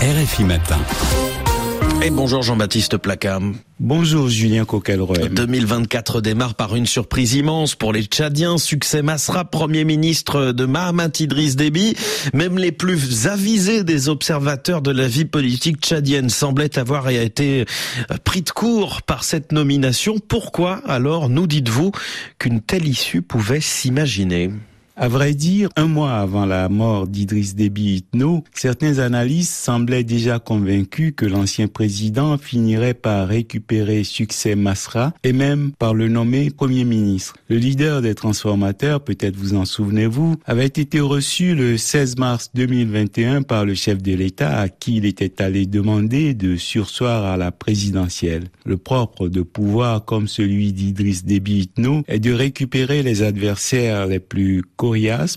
RFI Matin. Et bonjour Jean-Baptiste Placam. Bonjour Julien Coquelroy. 2024 démarre par une surprise immense pour les Tchadiens. Succès Masra, Premier ministre de Mahamat Idriss Déby. Même les plus avisés des observateurs de la vie politique tchadienne semblaient avoir été pris de court par cette nomination. Pourquoi alors nous dites-vous qu'une telle issue pouvait s'imaginer? À vrai dire, un mois avant la mort d'Idriss Déby Itno, certains analystes semblaient déjà convaincus que l'ancien président finirait par récupérer succès Masra et même par le nommer Premier ministre. Le leader des transformateurs, peut-être vous en souvenez-vous, avait été reçu le 16 mars 2021 par le chef de l'État à qui il était allé demander de sursoir à la présidentielle. Le propre de pouvoir comme celui d'Idriss Déby Itno est de récupérer les adversaires les plus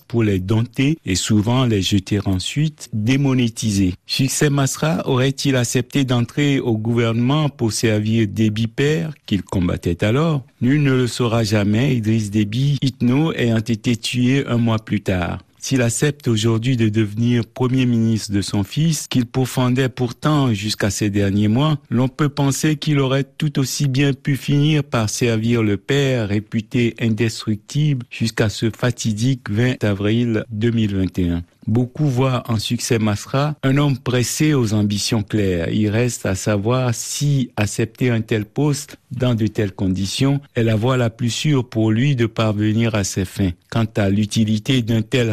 pour les dompter et souvent les jeter ensuite démonétisés. Succès Masra aurait-il accepté d'entrer au gouvernement pour servir Déby père qu'il combattait alors? Nul ne le saura jamais, Idriss Déby, Itno ayant été tué un mois plus tard s'il accepte aujourd'hui de devenir premier ministre de son fils, qu'il pourfendait pourtant jusqu'à ces derniers mois, l'on peut penser qu'il aurait tout aussi bien pu finir par servir le père réputé indestructible jusqu'à ce fatidique 20 avril 2021. Beaucoup voient en succès Masra un homme pressé aux ambitions claires. Il reste à savoir si accepter un tel poste dans de telles conditions est la voie la plus sûre pour lui de parvenir à ses fins. Quant à l'utilité d'un tel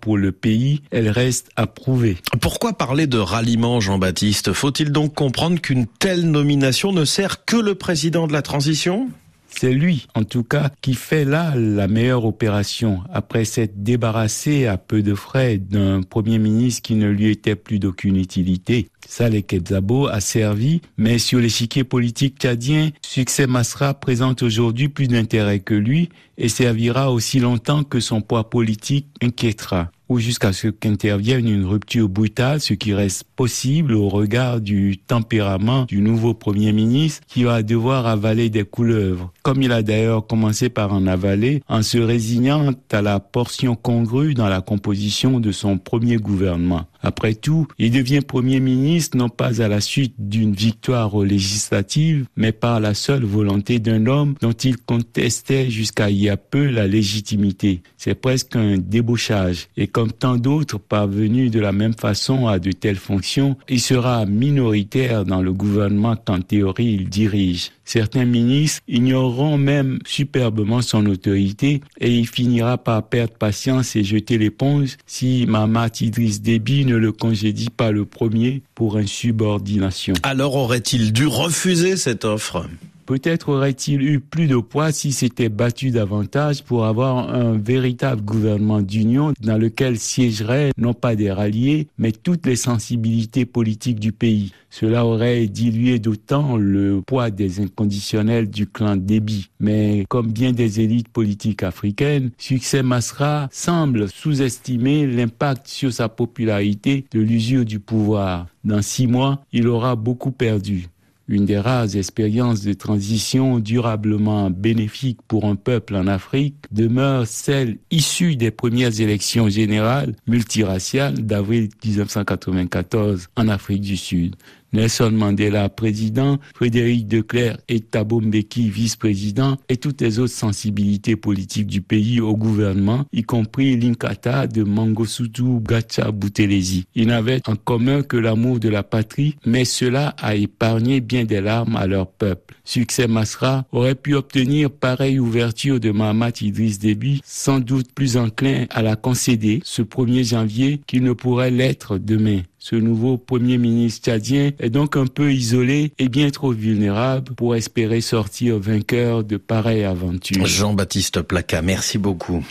pour le pays, elle reste à prouver. Pourquoi parler de ralliement, Jean-Baptiste? Faut-il donc comprendre qu'une telle nomination ne sert que le président de la transition? C'est lui, en tout cas, qui fait là la meilleure opération. Après s'être débarrassé à peu de frais d'un premier ministre qui ne lui était plus d'aucune utilité. Saleh Kebzabo a servi, mais sur l'échiquier politique tchadien, Succès Masra présente aujourd'hui plus d'intérêt que lui et servira aussi longtemps que son poids politique inquiétera. Ou jusqu'à ce qu'intervienne une rupture brutale, ce qui reste possible au regard du tempérament du nouveau Premier ministre qui va devoir avaler des couleuvres, comme il a d'ailleurs commencé par en avaler en se résignant à la portion congrue dans la composition de son premier gouvernement. Après tout, il devient Premier ministre non pas à la suite d'une victoire législative, mais par la seule volonté d'un homme dont il contestait jusqu'à il y a peu la légitimité. C'est presque un débauchage. Et comme tant d'autres parvenus de la même façon à de telles fonctions, il sera minoritaire dans le gouvernement qu'en théorie il dirige. Certains ministres ignoreront même superbement son autorité et il finira par perdre patience et jeter l'éponge si Mamat Idriss Déby ne le congédie pas le premier pour insubordination. Alors aurait-il dû refuser cette offre? Peut-être aurait-il eu plus de poids si s'était battu davantage pour avoir un véritable gouvernement d'union dans lequel siégeraient non pas des ralliés, mais toutes les sensibilités politiques du pays. Cela aurait dilué d'autant le poids des inconditionnels du clan Déby. Mais comme bien des élites politiques africaines, Succès Masra semble sous-estimer l'impact sur sa popularité de l'usure du pouvoir. Dans six mois, il aura beaucoup perdu. Une des rares expériences de transition durablement bénéfiques pour un peuple en Afrique demeure celle issue des premières élections générales multiraciales d'avril 1994 en Afrique du Sud. Nelson Mandela président, Frédéric Declerc et Thabo Mbeki vice-président et toutes les autres sensibilités politiques du pays au gouvernement, y compris l'Inkata de Mangosuthu Gacha Boutelezi. Ils n'avaient en commun que l'amour de la patrie, mais cela a épargné bien des larmes à leur peuple. Succès Masra aurait pu obtenir pareille ouverture de Mahamat Idriss Déby, sans doute plus enclin à la concéder ce 1er janvier qu'il ne pourrait l'être demain. Ce nouveau premier ministre tchadien est donc un peu isolé et bien trop vulnérable pour espérer sortir vainqueur de pareilles aventures. Jean-Baptiste Placa, merci beaucoup.